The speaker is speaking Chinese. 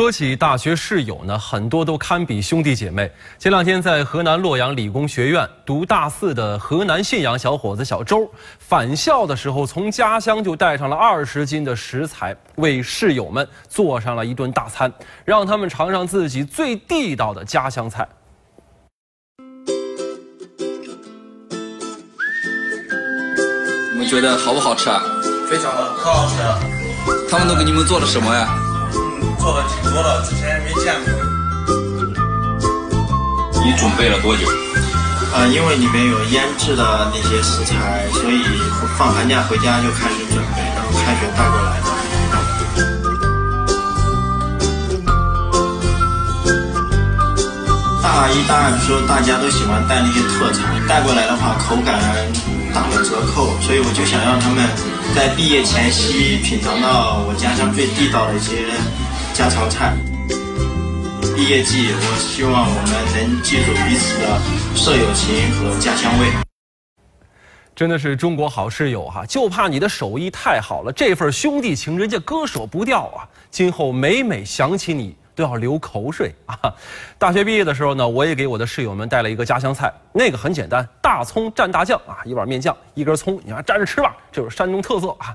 说起大学室友呢，很多都堪比兄弟姐妹。前两天在河南洛阳理工学院读大四的河南信阳小伙子小周，返校的时候从家乡就带上了二十斤的食材，为室友们做上了一顿大餐，让他们尝尝自己最地道的家乡菜。你们觉得好不好吃啊？非常的很好吃，他们都给你们做了什么呀？做的挺多的，之前也没见过。你准备了多久？呃，因为里面有腌制的那些食材，所以放寒假回家就开始准备，然后开学带过来的。大一、大二的时候，大家都喜欢带那些特产，带过来的话口感打了折扣，所以我就想让他们在毕业前夕品尝到我家乡最地道的一些家常菜。毕业季，我希望我们能记住彼此的舍友情和家乡味。真的是中国好室友哈，就怕你的手艺太好了，这份兄弟情人家割舍不掉啊！今后每每想起你，都要流口水啊！大学毕业的时候呢，我也给我的室友们带了一个家乡菜，那个很简单，大葱蘸大酱啊，一碗面酱，一根葱，你看蘸着吃吧，这是山东特色啊！